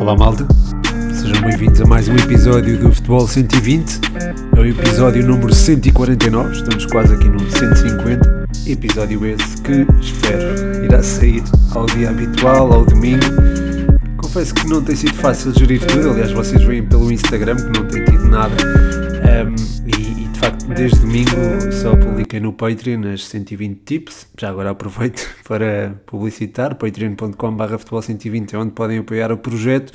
Olá malta, sejam bem-vindos a mais um episódio do Futebol 120. É o episódio número 149, estamos quase aqui no 150. Episódio esse que espero irá sair ao dia habitual, ao domingo. Confesso que não tem sido fácil gerir tudo, aliás, vocês veem pelo Instagram que não tem tido nada. Um, desde domingo só publiquei no Patreon as 120 tips. Já agora aproveito para publicitar: patreon.com.br futebol 120 é onde podem apoiar o projeto.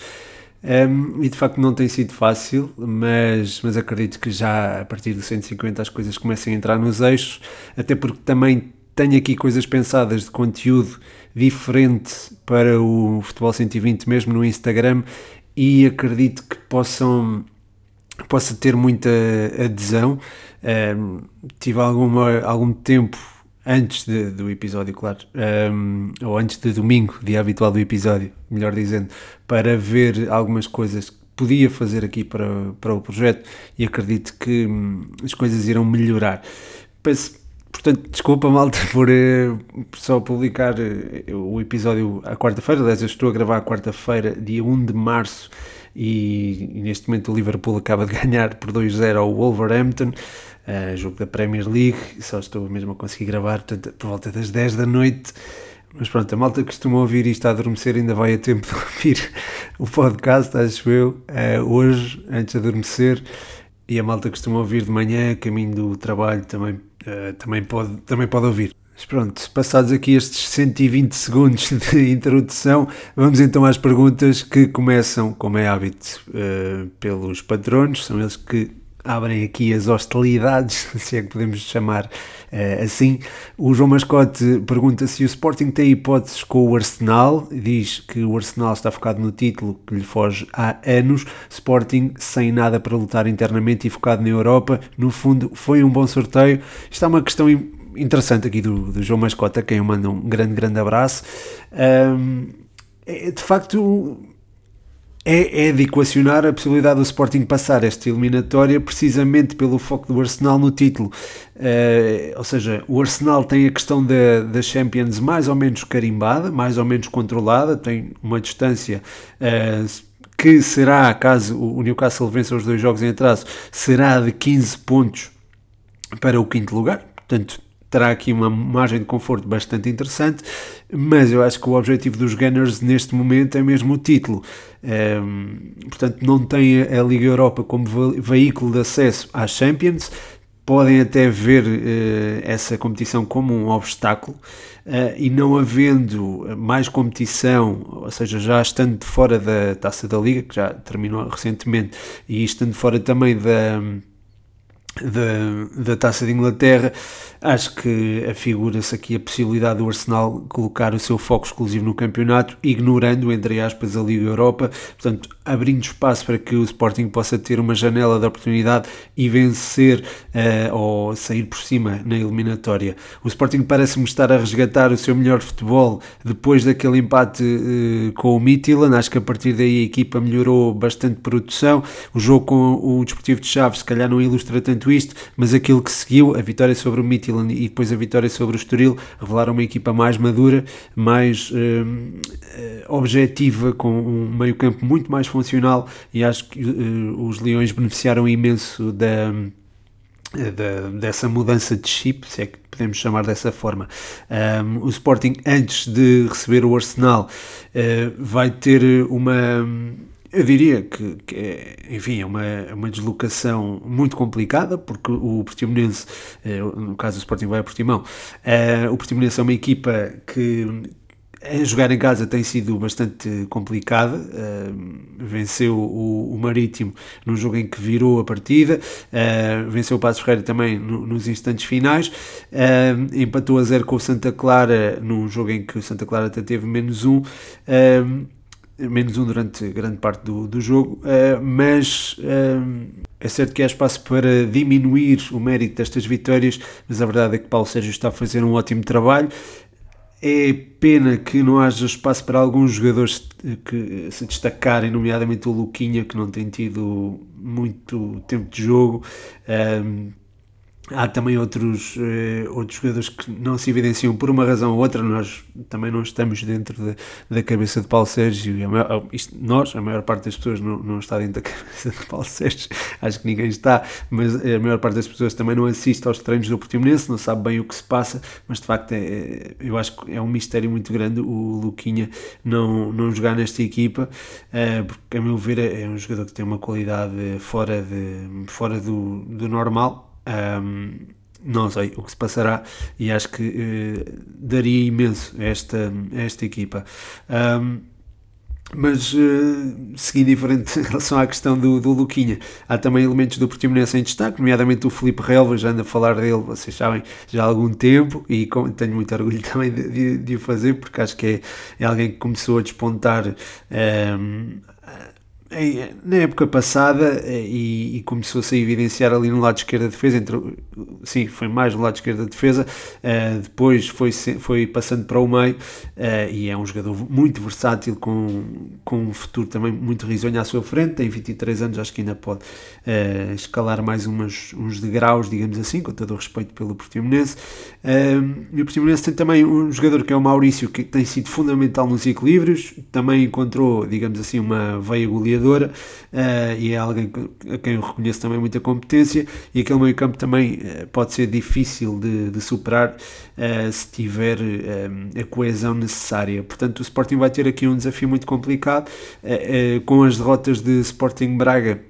Um, e de facto não tem sido fácil, mas, mas acredito que já a partir do 150 as coisas comecem a entrar nos eixos, até porque também tenho aqui coisas pensadas de conteúdo diferente para o Futebol 120 mesmo no Instagram e acredito que possam possa ter muita adesão. Um, tive alguma, algum tempo antes de, do episódio, claro, um, ou antes de domingo, dia habitual do episódio, melhor dizendo, para ver algumas coisas que podia fazer aqui para, para o projeto e acredito que hum, as coisas irão melhorar. Peço, portanto, desculpa malta por, por só publicar uh, o episódio à quarta-feira, aliás eu estou a gravar à quarta-feira, dia 1 de março, e, neste momento o Liverpool acaba de ganhar por 2-0 ao Wolverhampton, uh, jogo da Premier League, só estou mesmo a conseguir gravar portanto, por volta das 10 da noite. Mas pronto, a malta costuma ouvir isto a adormecer, ainda vai a tempo de ouvir o podcast, acho eu, uh, hoje, antes de adormecer. E a malta costuma ouvir de manhã, caminho do trabalho, também, uh, também, pode, também pode ouvir. Mas pronto, passados aqui estes 120 segundos de introdução, vamos então às perguntas que começam, como é hábito, uh, pelos patronos, são eles que abrem aqui as hostilidades, se é que podemos chamar uh, assim. O João Mascote pergunta se o Sporting tem hipóteses com o Arsenal, diz que o Arsenal está focado no título que lhe foge há anos, Sporting sem nada para lutar internamente e focado na Europa, no fundo foi um bom sorteio. Está uma questão interessante aqui do, do João Mascota, quem eu mando um grande, grande abraço. Um, é, de facto, é, é de equacionar a possibilidade do Sporting passar esta eliminatória precisamente pelo foco do Arsenal no título. Uh, ou seja, o Arsenal tem a questão da, da Champions mais ou menos carimbada, mais ou menos controlada, tem uma distância. Uh, que será, caso o Newcastle vença os dois jogos em atraso, será de 15 pontos para o quinto lugar. Portanto, terá aqui uma margem de conforto bastante interessante, mas eu acho que o objetivo dos Gunners neste momento é mesmo o título. Um, ehm, portanto, não tem a Liga Europa como veículo de acesso às Champions, podem até ver uh, essa competição como um obstáculo uh, e não havendo mais competição, ou seja, já estando fora da Taça da Liga, que já terminou recentemente, e estando fora também da da, da Taça de Inglaterra, acho que afigura-se aqui a possibilidade do Arsenal colocar o seu foco exclusivo no campeonato, ignorando, entre aspas, a Liga Europa, portanto, abrindo espaço para que o Sporting possa ter uma janela de oportunidade e vencer uh, ou sair por cima na eliminatória. O Sporting parece-me estar a resgatar o seu melhor futebol depois daquele empate uh, com o Midtjylland, acho que a partir daí a equipa melhorou bastante produção, o jogo com o Desportivo de Chaves se calhar não ilustra tanto isto, mas aquilo que seguiu, a vitória sobre o Midtjylland e depois a vitória sobre o Estoril, revelaram uma equipa mais madura, mais uh, objetiva, com um meio campo muito mais funcional e acho que uh, os Leões beneficiaram imenso da... Da, dessa mudança de chip, se é que podemos chamar dessa forma. Um, o Sporting, antes de receber o Arsenal, uh, vai ter uma eu diria que, que é, enfim, é uma, é uma deslocação muito complicada, porque o Portimonense, eh, no caso o Sporting vai a Portimão, uh, o Portimonense é uma equipa que jogar em casa tem sido bastante complicada. Uh, venceu o, o, Marítimo num jogo em que virou a partida, uh, venceu o Passos Ferreira também no, nos instantes finais, uh, empatou a zero com o Santa Clara num jogo em que o Santa Clara até teve menos um menos um durante grande parte do, do jogo, mas é certo que há espaço para diminuir o mérito destas vitórias, mas a verdade é que Paulo Sérgio está a fazer um ótimo trabalho. É pena que não haja espaço para alguns jogadores que se destacarem, nomeadamente o Luquinha, que não tem tido muito tempo de jogo. Um, Há também outros, uh, outros jogadores que não se evidenciam por uma razão ou outra. Nós também não estamos dentro de, da cabeça de Paulo Sérgio. A maior, isto, nós, a maior parte das pessoas, não, não está dentro da cabeça de Paulo Sérgio. Acho que ninguém está. Mas a maior parte das pessoas também não assiste aos treinos do Portimonense, não sabe bem o que se passa. Mas de facto, é, é eu acho que é um mistério muito grande o Luquinha não, não jogar nesta equipa. Uh, porque, a meu ver, é, é um jogador que tem uma qualidade fora, de, fora do, do normal um, não sei o que se passará e acho que uh, daria imenso esta, esta equipa. Um, mas uh, seguindo em frente em relação à questão do, do Luquinha, há também elementos do Portimonense em destaque, nomeadamente o Felipe Relva, já ando a falar dele, vocês sabem, já há algum tempo e com, tenho muito orgulho também de, de, de, o fazer, porque acho que é, é alguém que começou a despontar um, na época passada eh, e, e começou-se a evidenciar ali no lado esquerdo da defesa, entre, sim, foi mais no lado esquerdo da defesa, uh, depois foi, foi passando para o meio uh, e é um jogador muito versátil, com, com um futuro também muito risonho à sua frente, tem 23 anos, acho que ainda pode uh, escalar mais umas, uns degraus, digamos assim, com todo o respeito pelo Portimonense. e o Portimonense tem também um jogador que é o Maurício, que tem sido fundamental nos equilíbrios, também encontrou, digamos assim, uma veia goleadora uh, e é alguém a quem eu reconheço também muita competência e aquele meio campo também uh, pode ser difícil de, de superar uh, se tiver a coesão necessária. Portanto, o Sporting vai ter aqui um desafio muito complicado com as derrotas de Sporting Braga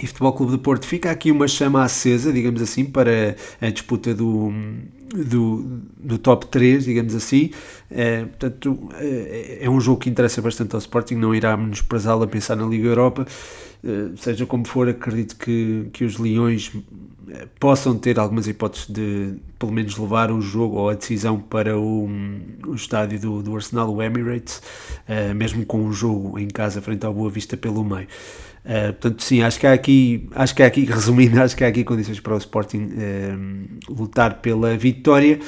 e Futebol Clube do Porto fica aqui uma chama acesa, digamos assim, para a disputa do, do, do top 3, digamos assim. É, portanto, é, é, um jogo que interessa bastante ao Sporting, não irá menosprezá-lo a pensar na Liga Europa. É, seja como for, acredito que, que os Leões possam ter algumas hipóteses de, pelo menos, levar o jogo ou a decisão para o, o estádio do, do Arsenal, o Emirates, mesmo com o jogo em casa frente ao Boa Vista pelo meio. Uh, portanto, sim, acho que há aqui, acho que há aqui, resumindo, acho que há aqui condições para o Sporting uh, lutar pela vitória,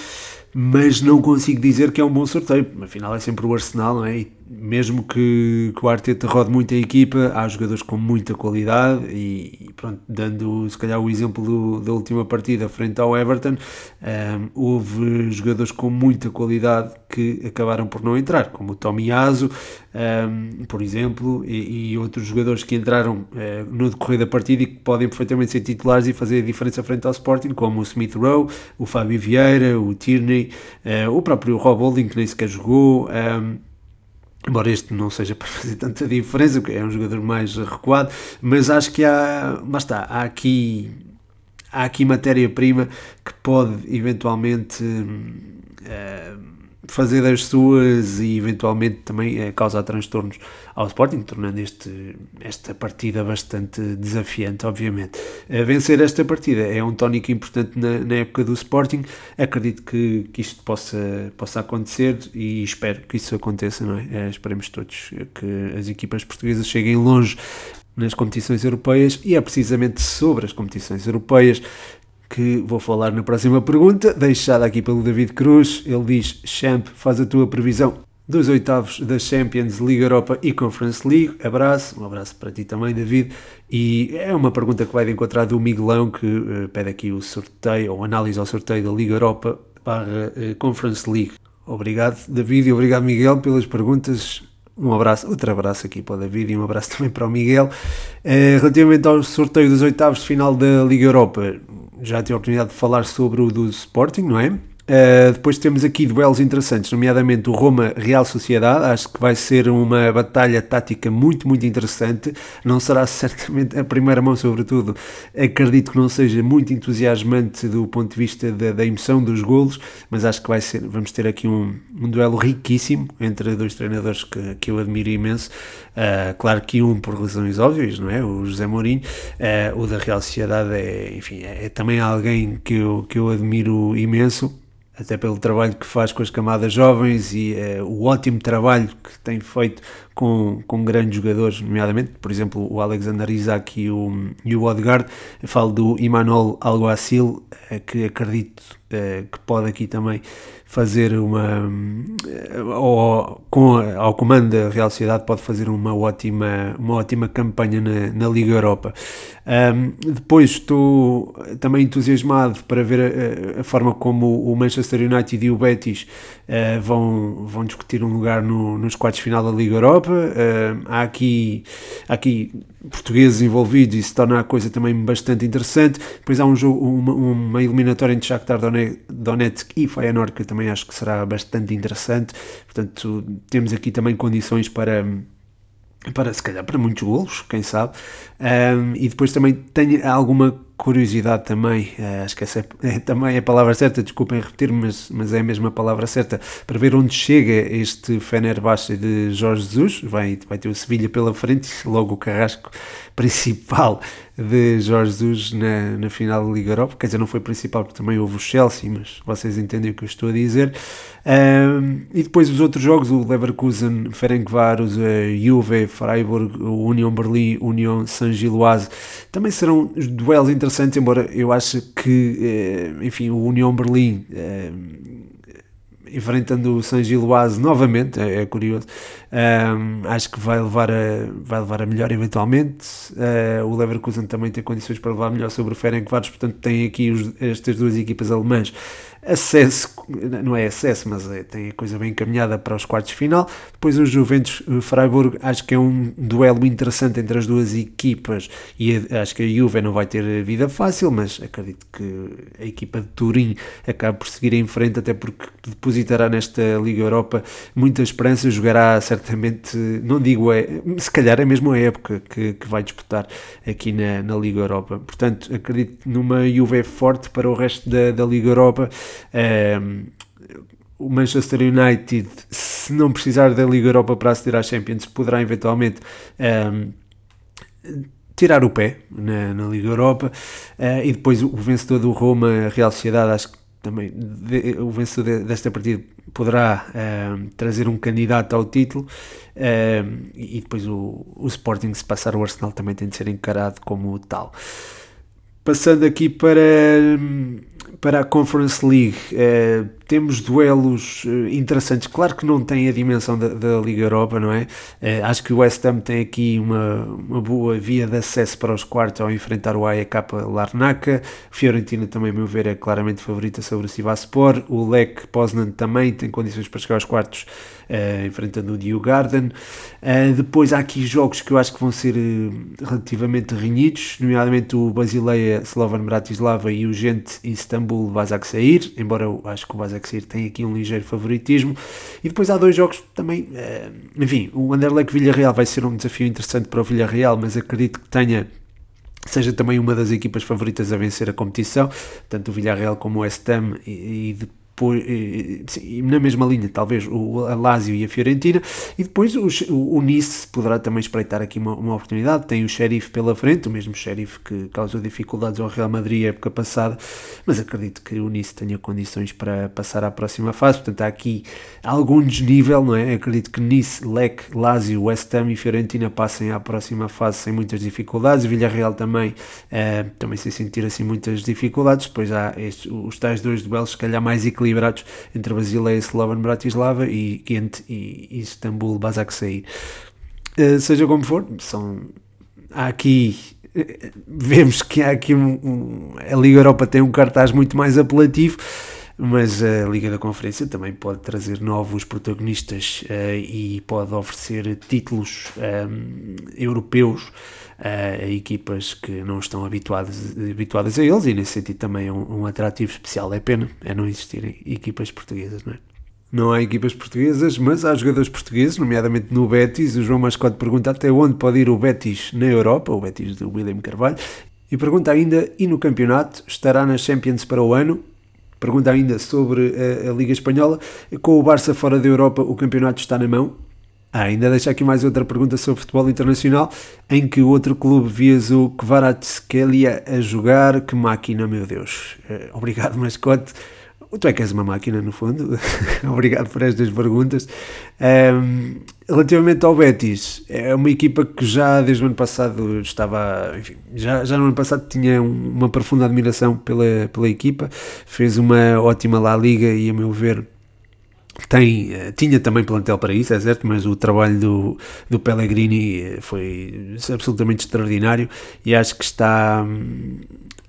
mas não consigo dizer que é um bom sorteio. Afinal, é sempre o Arsenal, não é? E mesmo que, que o Arteta rode muito a equipa, há jogadores com muita qualidade e, pronto, dando se calhar o exemplo do, da última partida frente ao Everton, um, ehm, houve jogadores com muita qualidade que acabaram por não entrar, como o Tomiyasu, um, ehm, por exemplo, e, e, outros jogadores que entraram uh, no decorrer da partida e que podem perfeitamente ser titulares e fazer a diferença frente ao Sporting, como o Smith Rowe, o Fábio Vieira, o Tierney, uh, o próprio Rob Holding, que nem sequer jogou. Um, ehm, Embora este não seja para fazer tanta diferença, porque é um jogador mais recuado, mas acho que há, está, há aqui, há aqui matéria-prima que pode eventualmente uh, fazer das suas e eventualmente também é, causar transtornos ao Sporting, tornando este, esta partida bastante desafiante, obviamente. A vencer esta partida é um tónico importante na, na época do Sporting, acredito que, que isto possa, possa acontecer e espero que isso aconteça, não é? é esperemos todos que as equipas portuguesas cheguem longe nas competições europeias e é precisamente sobre as competições europeias que vou falar na próxima pergunta, deixada aqui pelo David Cruz. Ele diz: Champ, faz a tua previsão dos oitavos da Champions, Liga Europa e Conference League. Abraço, um abraço para ti também, David. E é uma pergunta que vai encontrar do Miguelão, que uh, pede aqui o sorteio, ou análise ao sorteio da Liga Europa para uh, Conference League. Obrigado, David, e obrigado, Miguel, pelas perguntas. Um abraço, outro abraço aqui para o David e um abraço também para o Miguel. Uh, relativamente ao sorteio dos oitavos de final da Liga Europa, já tive a oportunidade de falar sobre o do Sporting, não é? Uh, depois temos aqui duelos interessantes, nomeadamente o Roma Real Sociedade. Acho que vai ser uma batalha tática muito, muito interessante. Não será certamente a primeira mão, sobretudo. Acredito que não seja muito entusiasmante do ponto de vista da, da emoção dos golos, mas acho que vai ser. Vamos ter aqui um, um duelo riquíssimo entre dois treinadores que, que eu admiro imenso. Uh, claro que um por razões óbvias, não é? O José Mourinho. Uh, o da Real Sociedade é, enfim, é, é também alguém que eu, que eu admiro imenso até pelo trabalho que faz com as camadas jovens e uh, o ótimo trabalho que tem feito com, com grandes jogadores, nomeadamente, por exemplo, o Alexander Isaac e o, e o Odegaard. Eu falo do Imanol Alguacil, uh, que acredito que pode aqui também fazer uma ou com ao comando da Real Sociedade pode fazer uma ótima uma ótima campanha na, na Liga Europa. Um, depois estou também entusiasmado para ver a, a, forma como o Manchester United e o Betis uh, vão, vão discutir um lugar no, nos quartos final da Liga Europa. Uh, há aqui há aqui portugueses envolvidos e se torna a coisa também bastante interessante. Depois há um jogo uma, uma eliminatória entre Shakhtar Donetsk e Feyenoord que também também acho que será bastante interessante. Portanto, temos aqui também condições para para se calhar para muitos golos, quem sabe. Um, e depois também tenho alguma curiosidade também, uh, acho que essa é, também é a palavra certa, desculpem repetir, mas, mas é a mesma palavra certa, para ver onde chega este Fenerbahçe de Jorge Jesus, vai, vai ter o Sevilha pela frente, logo o carrasco principal de Jorge Jesus na, na final da Liga Europa, quer dizer, não foi principal porque também houve o Chelsea, mas vocês entendem o que eu estou a dizer. Um, e depois os outros jogos, o Leverkusen, Ferencváros, a Juve, Freiburg, o Union Berlim, Union Saint-Gilloise, também serão duelos embora eu acho que, eh, enfim, o Union Berlim enfrentando o San Giloase novamente, é, é curioso. Um, acho que vai levar a, vai levar a melhor eventualmente. O Leverkusen também tem condições para levar melhor sobre o Ferencváros, portanto tem aqui os, estas duas equipas alemãs acesso, não é acesso, mas é, tem a coisa bem encaminhada para os quartos de final. Depois o Juventus Freiburg, acho que é um duelo interessante entre as duas equipas e acho que a Juve não vai ter vida fácil, mas acredito que a equipa de Turim acabe por seguir em frente, até porque depositará nesta Liga Europa muita esperança, jogará certamente, não digo é, se calhar é mesmo a época que, que vai disputar aqui na, na Liga Europa. Portanto, acredito numa Juve forte para o resto da, da Liga Europa. Um, o Manchester United, se não precisar da Liga Europa para aceder à Champions, poderá eventualmente um, tirar o pé na, na Liga Europa. Uh, e depois o vencedor do Roma, a Real Sociedade, acho que também de, o vencedor desta partida poderá uh, trazer um candidato ao título. E depois o, o Sporting, se passar o Arsenal, também tem de ser encarado como tal. Passando aqui para para a Conference League, eh, temos duelos eh, interessantes. Claro que não tem a dimensão da, da Liga Europa, não é? Eh, acho que o West Ham tem aqui uma, uma boa via de acesso para os quartos ao enfrentar o AEK Larnaca. Fiorentina também, a meu ver, é claramente favorita sobre o Sivaspor. O Lech Poznan também tem condições para chegar aos quartos uh, enfrentando o Dio Garden. Uh, depois há aqui jogos que eu acho que vão ser uh, relativamente renhidos, nomeadamente o Basileia Slovan Bratislava e o Gente Istanbul Basaksehir, embora eu acho que o Basaksehir tem aqui um ligeiro favoritismo. E depois há dois jogos também, enfim, o Anderlecht Villarreal vai ser um desafio interessante para o Villarreal, mas acredito que tenha seja também uma das equipas favoritas a vencer a competição, tanto o Villarreal como o West Ham e, e por, sim, na mesma linha, talvez o Lazio e a Fiorentina, e depois o, o, Nice poderá também espreitar aqui uma, uma oportunidade. Tem o Sheriff pela frente, o mesmo Sheriff que causou dificuldades ao Real Madrid época passada, mas acredito que o Nice tenha condições para passar à próxima fase. Portanto, há aqui algum desnível, não é? Acredito que Nice, Lec, Lazio, West Ham e Fiorentina passem à próxima fase sem muitas dificuldades. Villarreal também, uh, também sem sentir assim muitas dificuldades. Depois há estes, os tais dois duelos, se calhar mais equilibrados equilibrados entre Basileia, Slovan Bratislava e Ghent e Istambul Basaksehir. Uh, seja como for, são há aqui eh, vemos que há aqui um, um, a Liga Europa tem um cartaz muito mais apelativo mas a Liga da Conferência também pode trazer novos protagonistas uh, e pode oferecer títulos um, europeus a equipas que não estão habituadas, habituadas a eles e nesse sentido também é um, um atrativo especial. É pena é não existirem equipas portuguesas, não é? Não há equipas portuguesas, mas há jogadores portugueses, nomeadamente no Betis. O João Mascote pergunta até onde pode ir o Betis na Europa, o Betis de William Carvalho. E pergunta ainda, e no campeonato, estará nas Champions para o ano? Pergunta ainda sobre a, a Liga Espanhola. Com o Barça fora da Europa, o campeonato está na mão? Ah, ainda deixa aqui mais outra pergunta sobre futebol internacional, em que outro clube vias o Kvaratskhelia a jogar, que máquina, meu Deus. Uh, obrigado, mascote. Tu é que és uma máquina, no fundo. Obrigado por estas perguntas. Um, relativamente ao Betis, é uma equipa que já desde o ano passado estava, enfim, já, já no ano passado tinha uma profunda admiração pela, pela equipa, fez uma ótima La Liga e, a meu ver, tem, eh, tinha também plantel para isso, é certo, mas o trabalho do, do Pellegrini foi absolutamente extraordinário e acho que está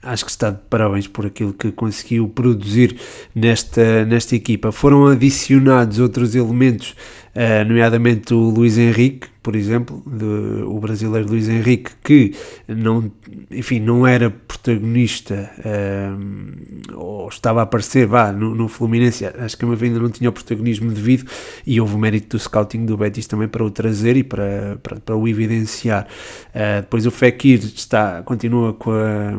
acho que está de parabéns por aquilo que conseguiu produzir nesta, nesta equipa. Foram adicionados outros elementos, uh, nomeadamente o Luiz Henrique, por exemplo, de, o brasileiro Luiz Henrique, que não, enfim, não era protagonista uh, ou estava a aparecer vá, no, no Fluminense, acho que ainda não tinha o protagonismo devido e houve o mérito do scouting do Betis também para o trazer e para, para, para o evidenciar. Uh, depois o Fekir está, continua com a,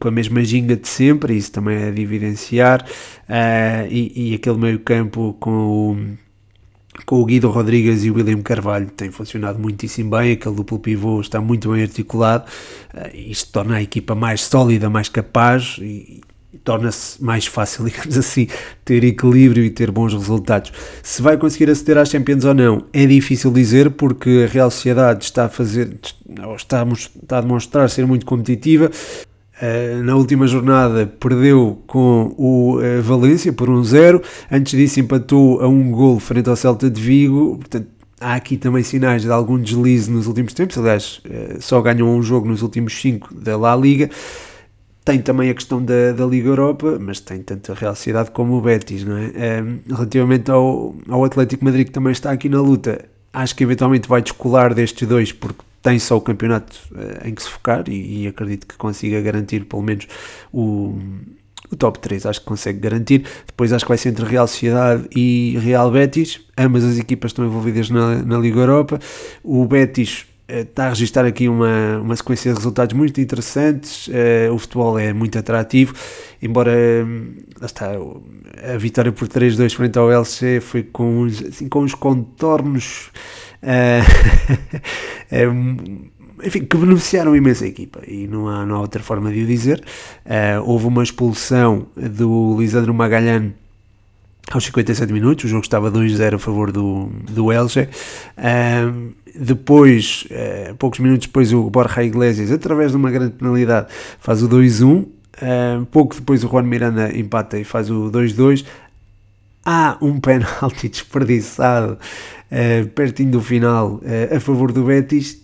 com a mesma ginga de sempre, isso também é de evidenciar, e, e aquele meio campo com o com o Guido Rodrigues e o William Carvalho tem funcionado muitíssimo bem, aquele duplo pivô está muito bem articulado, uh, isto torna a equipa mais sólida, mais capaz e, torna-se mais fácil, digamos assim, ter equilíbrio e ter bons resultados. Se vai conseguir aceder às Champions ou não, é difícil dizer, porque a Real Sociedade está a fazer, está a demonstrar ser muito competitiva, Uh, na última jornada perdeu com o uh, Valência por 1-0, um antes disso empatou a um gol frente ao Celta de Vigo, portanto há aqui também sinais de algum deslize nos últimos tempos, aliás uh, só ganham um jogo nos últimos 5 da La Liga, tem também a questão da, da Liga Europa, mas tem tanto a Real Sociedade como o Betis, não é? relativamente ao, ao Atlético Madrid que também está aqui na luta, acho que eventualmente vai descolar destes dois porque tem só o campeonato uh, em que se focar e, e, acredito que consiga garantir pelo menos o, o top 3, acho que consegue garantir. Depois acho que vai ser entre Real Sociedade e Real Betis, ambas as equipas estão envolvidas na, na Liga Europa. O Betis está eh, a registrar aqui uma, uma sequência de resultados muito interessantes. Uh, o futebol é muito atrativo, embora lá está, a vitória por 3-2 frente ao LC foi com, assim, com os contornos Uh, enfim, que beneficiaram imenso a equipa e não há, não há outra forma de o dizer. Uh, houve uma expulsão do Lisandro Magalhães aos 57 minutos, o jogo estava 2-0 a favor do, do Elche. Uh, depois, poucos minutos depois, o Borja Iglesias, através de uma grande penalidade, faz o 2-1. Uh, pouco depois, o Juan Miranda empata e faz o 2-2. Há um penalti desperdiçado uh, pertinho do final uh, a favor do Betis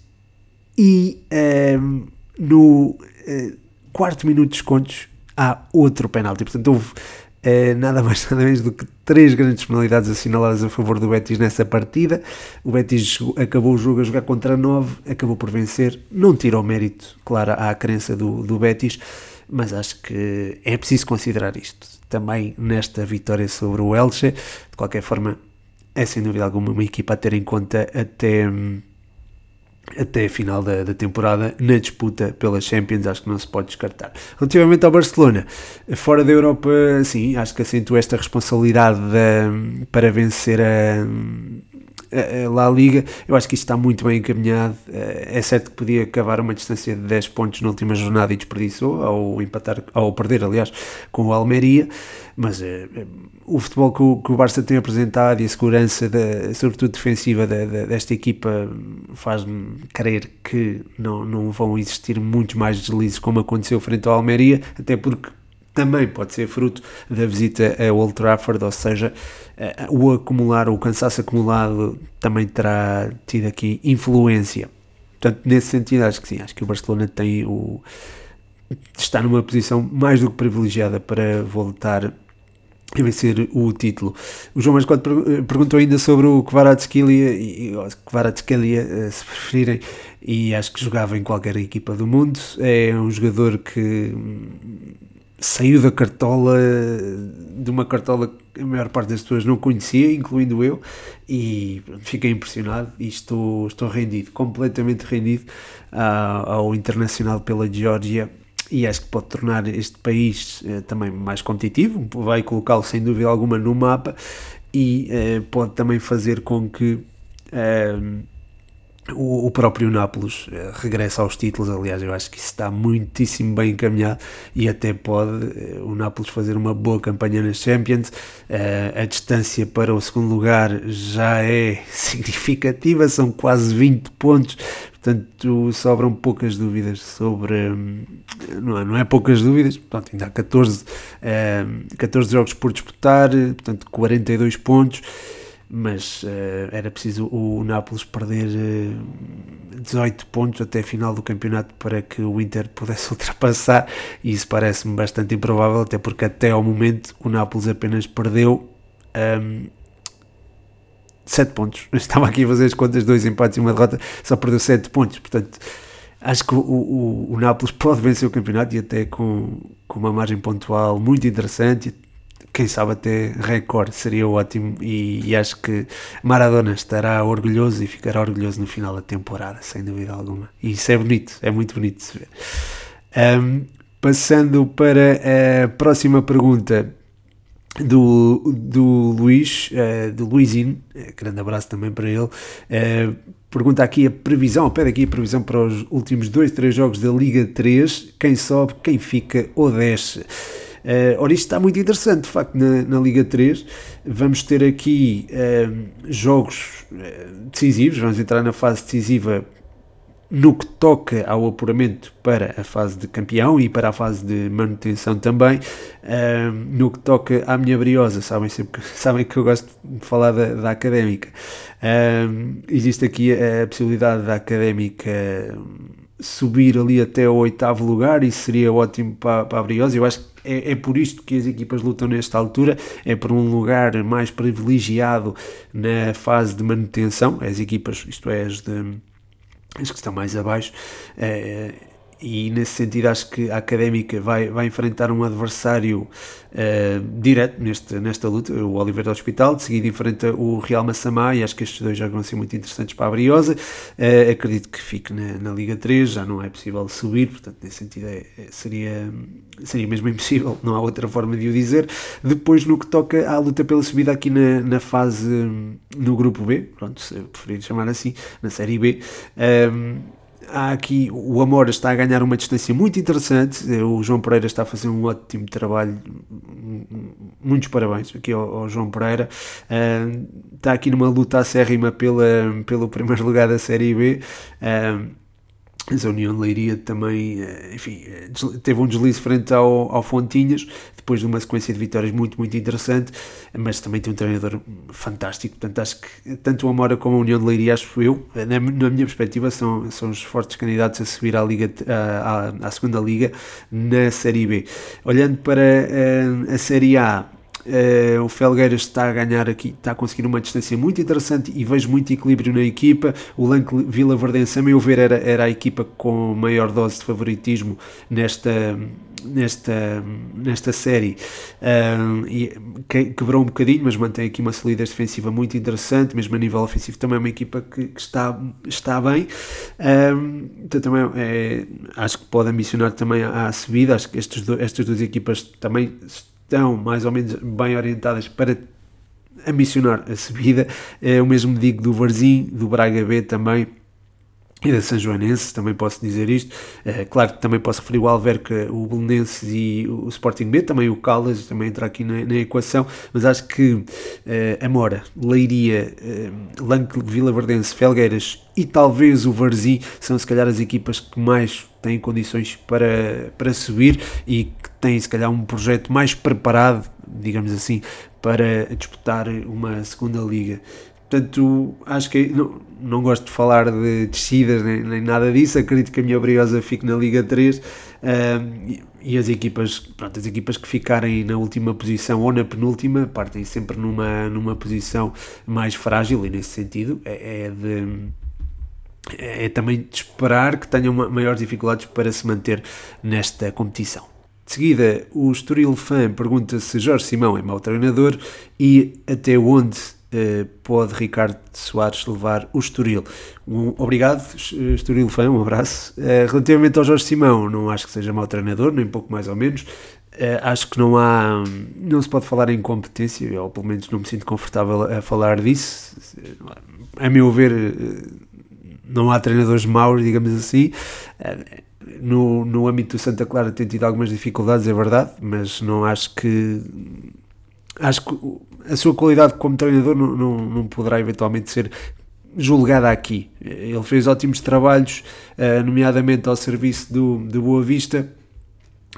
e uh, no quarto minuto de descontos há outro penalti. Portanto, houve nada mais nada menos do que três grandes penalidades assinaladas a favor do Betis nessa partida. O Betis acabou o jogo a jogar contra nove, acabou por vencer, não tirou mérito, claro, à crença do, do Betis, mas acho que é preciso considerar isto também nesta vitória sobre o Elche. De qualquer forma, é sem dúvida alguma uma equipa a ter em conta até, até a final da, da, temporada na disputa pela Champions, acho que não se pode descartar. Relativamente ao Barcelona, fora da Europa, sim, acho que acentua esta responsabilidade de, para vencer a La Liga, eu acho que isto está muito bem encaminhado. Eh, é certo que podia cavar uma distância de 10 pontos na última jornada e desperdiçou, ao empatar, ao perder, aliás, com o Almeria, mas é, o futebol que o, que o Barça tem apresentado e a segurança, da, sobretudo defensiva, da, da, desta equipa faz-me crer que não, não vão existir muitos mais deslizes como aconteceu frente ao Almeria, até porque também pode ser fruto da visita a Old Trafford, ou seja, eh, o acumular, o cansaço acumulado também terá tido aqui influência. Portanto, nesse sentido, acho que sim, acho que o Barcelona tem o está numa posição mais do que privilegiada para voltar a vencer o título. O João Mascote eh, perguntou ainda sobre o Kvaratskhelia, e eh, se preferirem, e acho que jogava em qualquer equipa do mundo. É um jogador que saiu da cartola, de uma cartola que a maior parte das pessoas não conhecia, incluindo eu, e fiquei impressionado e estou, estou rendido, completamente rendido uh, ao Internacional pela Geórgia e acho que pode tornar este país uh, também mais competitivo, vai colocá-lo sem dúvida alguma no mapa e uh, pode também fazer com que o, próprio Nápoles uh, regressa aos títulos. Aliás, eu acho que isso está muitíssimo bem encaminhado e até pode uh, o Nápoles fazer uma boa campanha nas Champions. Uh, a distância para o segundo lugar já é significativa, são quase 20 pontos. Portanto, sobram poucas dúvidas sobre. Hum, não é, não é poucas dúvidas, portanto, ainda há 14, 14 jogos por disputar, portanto, 42 pontos mas uh, era preciso o, Nápoles perder uh, eh, 18 pontos até a final do campeonato para que o Inter pudesse ultrapassar, e isso parece-me bastante improvável, até porque até ao momento o Nápoles apenas perdeu um, 7 pontos. Estava aqui a fazer as contas, dois empates e uma derrota, só perdeu 7 pontos, portanto acho que o, o, o Nápoles pode vencer o campeonato e até com, com uma margem pontual muito interessante quem sabe até recorde, seria ótimo e, e, acho que Maradona estará orgulhoso e ficará orgulhoso no final da temporada, sem dúvida alguma. E isso é bonito, é muito bonito de se ver. Um, passando para a próxima pergunta do, do Luís, uh, do Luizinho, uh, grande abraço também para ele. Uh, pergunta aqui a previsão, pede aqui a previsão para os últimos dois, três jogos da Liga 3, quem sobe, quem fica ou desce. Uh, ora, isto está muito interessante, de facto, na, na Liga 3. Vamos ter aqui uh, jogos uh, decisivos, vamos entrar na fase decisiva no que toca ao apuramento para a fase de campeão e para a fase de manutenção também. Uh, no que toca à minha briosa, sabem, sempre que, sabem que eu gosto de falar da, da académica. Uh, existe aqui a, a possibilidade da académica subir ali até o oitavo lugar e seria ótimo para, para a Briosa. Eu acho que é, é, por isto que as equipas lutam nesta altura, é por um lugar mais privilegiado na fase de manutenção, as equipas, isto é, as, de, as que estão mais abaixo, é, e nesse sentido acho que a Académica vai, vai enfrentar um adversário uh, direto neste, nesta luta, o Oliver do Hospital, de seguida enfrenta o Real Massamá e acho que estes dois jogos vão ser muito interessantes para a Briosa, uh, acredito que fique na, na, Liga 3, já não é possível subir, portanto nesse sentido é, é, seria, seria mesmo impossível, não há outra forma de o dizer. Depois no que toca à luta pela subida aqui na, na fase, no grupo B, pronto, se preferir chamar assim, na Série B, um, há aqui o Amora está a ganhar uma distância muito interessante. O João Pereira está a fazer um ótimo trabalho. Muitos parabéns aqui ao, ao João Pereira. Uh, está aqui numa luta acérrima pela, pelo primeiro lugar da Série B. Uh, a União de Leiria também, eh, enfim, eh, teve um deslize frente ao, ao Fontinhas, depois de uma sequência de vitórias muito, muito interessante, mas também tem um treinador fantástico, portanto acho que tanto o Amora como a União de Leiria, acho eu, na, na minha perspectiva, são, são os fortes candidatos a subir à, Liga, à, à, à segunda Liga na Série B. Olhando para a, eh, a Série A, Uh, o Felgueiras está a ganhar aqui, está a conseguir uma distância muito interessante e vejo muito equilíbrio na equipa. O Lanque Vila Verdense, a meu ver, era, era a equipa com maior dose de favoritismo nesta, nesta, nesta série. Uh, e quebrou um bocadinho, mas mantém aqui uma solidez defensiva muito interessante, mesmo a nível ofensivo também é uma equipa que, que está, está bem. Uh, então também é, acho que pode ambicionar também à, subida. Acho que estes do, estas duas equipas também estão mais ou menos bem orientadas para ambicionar a subida. É o mesmo digo do Varzim, do Braga B também e da São Joanense, também posso dizer isto. É, claro que também posso referir o Alverca, o Belenenses e o Sporting B, também o Caldas, também entra aqui na, na equação, mas acho que é, Amora, Leiria, é, Lanque, Vila Verdense, Felgueiras e talvez o Varzim são se calhar as equipas que mais têm condições para, para subir e que têm se calhar um projeto mais preparado, digamos assim, para disputar uma segunda liga. Portanto, acho que não, não gosto de falar de descidas nem, nem nada disso. Acredito que a minha Briosa fique na Liga 3 e, e, as equipas, pronto, as equipas que ficarem na última posição ou na penúltima partem sempre numa, numa posição mais frágil e nesse sentido é, é de é também de esperar que tenham maiores dificuldades para se manter nesta competição. De seguida, o Estoril Fan pergunta se Jorge Simão é mau treinador e até onde Uh, pode Ricardo Soares levar o Estoril. Um, obrigado, Estoril fã, um abraço. Uh, relativamente ao Jorge Simão, não acho que seja mau treinador, nem pouco mais ou menos. Uh, acho que não há, não se pode falar em competência, ou pelo menos não me sinto confortável a falar disso. A meu ver, não há treinadores maus, digamos assim. No, no âmbito do Santa Clara tem tido algumas dificuldades, é verdade, mas não acho que. Acho que a sua qualidade como treinador não, não, não poderá eventualmente ser julgada aqui. Ele fez ótimos trabalhos, nomeadamente ao serviço do, do Boa Vista eh,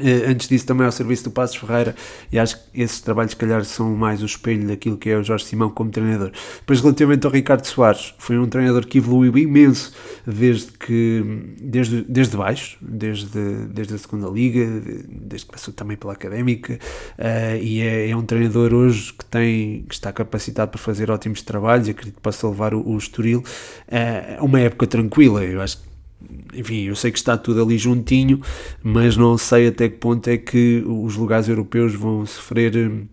antes disso também ao serviço do Passos Ferreira e acho que esses trabalhos se calhar são mais o espelho daquilo que é o Jorge Simão como treinador. Depois relativamente ao Ricardo Soares, foi um treinador que evoluiu imenso desde que desde, desde baixo, desde, desde a segunda liga, desde que passou também pela académica uh, e é, é, um treinador hoje que tem que está capacitado para fazer ótimos trabalhos, acredito que possa levar o, o Estoril uh, a uma época tranquila, eu acho que enfim, eu sei que está tudo ali juntinho, mas não sei até que ponto é que os lugares europeus vão sofrer hum,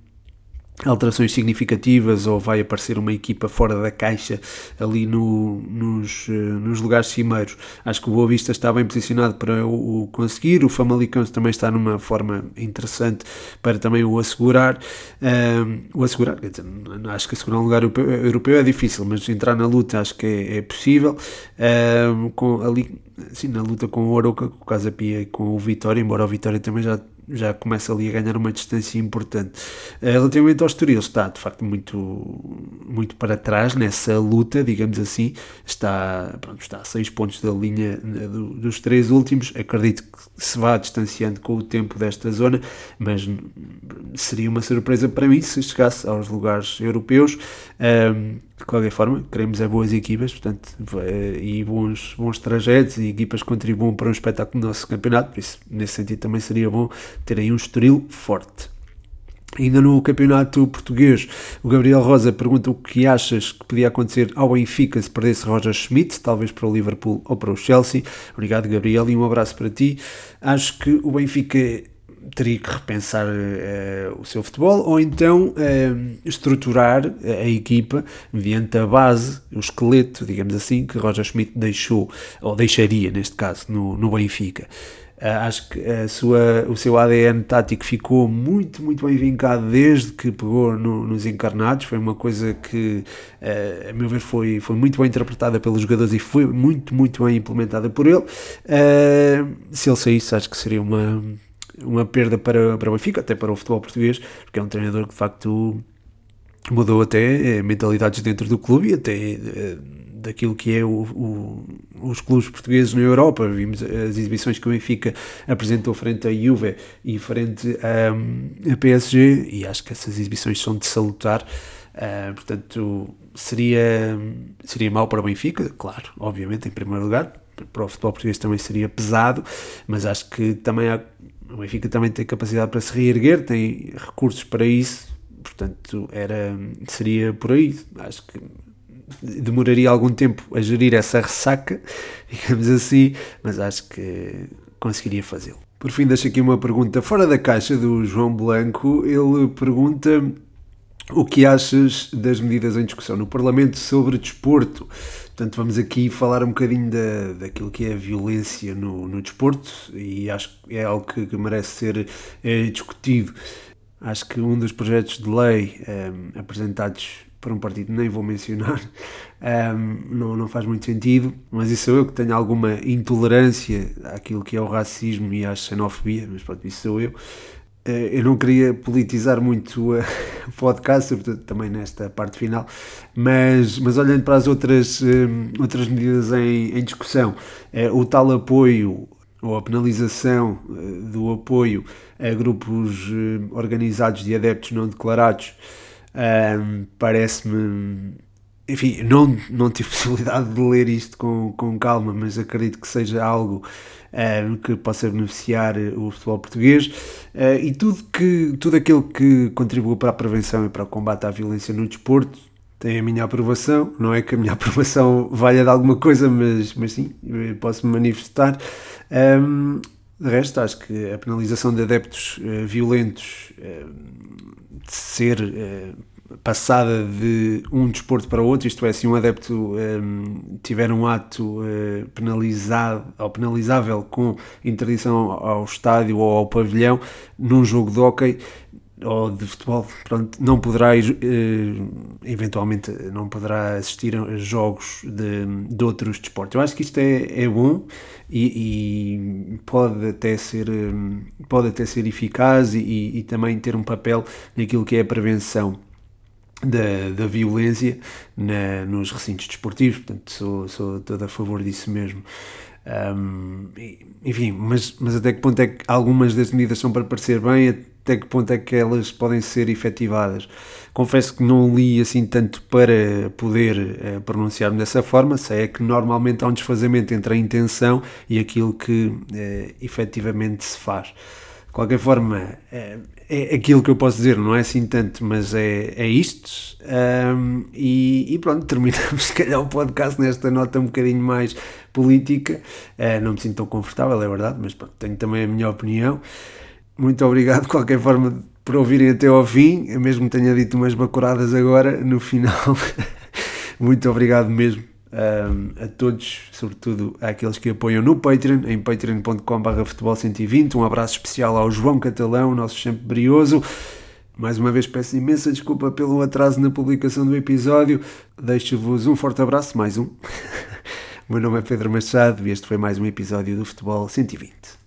alterações significativas ou vai aparecer uma equipa fora da caixa ali no, nos, eh, nos lugares cimeiros. Acho que o Boa Vista está bem posicionado para o, conseguir, o Famalicão também está numa forma interessante para também o assegurar. Um, o assegurar, quer dizer, acho que assegurar um lugar europeu é difícil, mas entrar na luta acho que é, é possível. Um, com, ali, assim, na luta com o Oroca, com o Casa Pia e com o Vitória, embora o Vitória também já já começa ali a ganhar uma distância importante. Uh, relativamente ao Estoril, está de facto muito, muito para trás nessa luta, digamos assim, está, pronto, está a 6 pontos da linha do, dos três últimos, acredito que se vá distanciando com o tempo desta zona, mas seria uma surpresa para mim se chegasse aos lugares europeus. Um, de qualquer forma, queremos é boas equipas portanto, e bons, bons trajetos e equipas que contribuam para um espetáculo do nosso campeonato, por isso, nesse sentido, também seria bom ter aí um estoril forte. Ainda no campeonato português, o Gabriel Rosa pergunta o que achas que podia acontecer ao Benfica se perdesse Roger Schmidt, talvez para o Liverpool ou para o Chelsea. Obrigado, Gabriel, e um abraço para ti. Acho que o Benfica teria que repensar uh, o seu futebol ou então uh, estruturar a equipa mediante a base, o esqueleto, digamos assim, que Roger Schmidt deixou, ou deixaria neste caso, no, no Benfica. Uh, acho que a sua, o seu ADN tático ficou muito, muito bem vincado desde que pegou no, nos encarnados. Foi uma coisa que, uh, a meu ver, foi, foi muito bem interpretada pelos jogadores e foi muito, muito bem implementada por ele. Uh, se ele saísse, acho que seria uma, uma perda para, para o Benfica, até para o futebol português, porque é um treinador que de facto mudou até eh, mentalidades dentro do clube e até eh, daquilo que é o, o, os clubes portugueses na Europa. Vimos as exibições que o Benfica apresentou frente à Juve e frente a, a PSG e acho que essas exibições são de salutar. Uh, portanto, seria, seria mau para o Benfica, claro, obviamente, em primeiro lugar. Para o futebol português também seria pesado, mas acho que também há o Benfica também tem capacidade para se reerguer, tem recursos para isso, portanto era, seria por aí. Acho que demoraria algum tempo a gerir essa ressaca, digamos assim, mas acho que conseguiria fazê-lo. Por fim, deixo aqui uma pergunta fora da caixa do João Blanco. Ele pergunta o que achas das medidas em discussão no Parlamento sobre desporto? Portanto, vamos aqui falar um bocadinho da, daquilo que é a violência no, no desporto e acho que é algo que, que merece ser é, discutido. Acho que um dos projetos de lei é, apresentados por um partido, nem vou mencionar, é, não, não faz muito sentido, mas isso sou eu que tenho alguma intolerância àquilo que é o racismo e à xenofobia, mas pronto, isso sou eu. Eh, eu não queria politizar muito o podcast, sobretudo também nesta parte final, mas, mas olhando para as outras, eh, outras medidas em, em discussão, o tal apoio ou a penalização do apoio a grupos organizados de adeptos não declarados parece-me. Enfim, não, não tive possibilidade de ler isto com, com calma, mas acredito que seja algo uh, que possa beneficiar o futebol português uh, e tudo, que, tudo aquilo que contribua para a prevenção e para o combate à violência no desporto tem a minha aprovação. Não é que a minha aprovação valha de alguma coisa, mas, mas sim, posso me manifestar. Um, de resto, acho que a penalização de adeptos uh, violentos de ser passada de um desporto para outro, isto é, se um adepto um, tiver um ato uh, penalizado ou penalizável com interdição ao estádio ou ao pavilhão num jogo de hóquei, ou de futebol, pronto, não poderá, eh, eventualmente, não poderá assistir a jogos de, de outros desportos. Eu acho que isto é, é bom e, e pode, até ser, pode até ser eficaz e, e também ter um papel naquilo que é a prevenção da, da violência na, nos recintos desportivos, portanto sou, sou todo a favor disso mesmo. Um, enfim, mas, mas até que ponto é que algumas das medidas são para parecer bem, até que ponto é que elas podem ser efetivadas? Confesso que não li assim tanto para poder uh, pronunciar-me dessa forma, sei é que normalmente há um desfazamento entre a intenção e aquilo que uh, efetivamente se faz. De qualquer forma, é, é aquilo que eu posso dizer, não é assim tanto, mas é, é isto. Um, e, e, pronto, terminamos se calhar o podcast nesta nota um bocadinho mais política. Uh, não me sinto tão confortável, é verdade, mas pronto, tenho também a minha opinião. Muito obrigado, de qualquer forma, por ouvirem até ao fim, mesmo tenha dito umas bacuradas agora no final. Muito obrigado mesmo um, a todos, sobretudo àqueles que apoiam no Patreon, em patreon.com.br futebol 120. Um abraço especial ao João Catalão, nosso sempre brioso. Mais uma vez peço imensa desculpa pelo atraso na publicação do episódio. Deixo-vos um forte abraço, mais um. o meu nome é Pedro Machado e este foi mais um episódio do Futebol 120.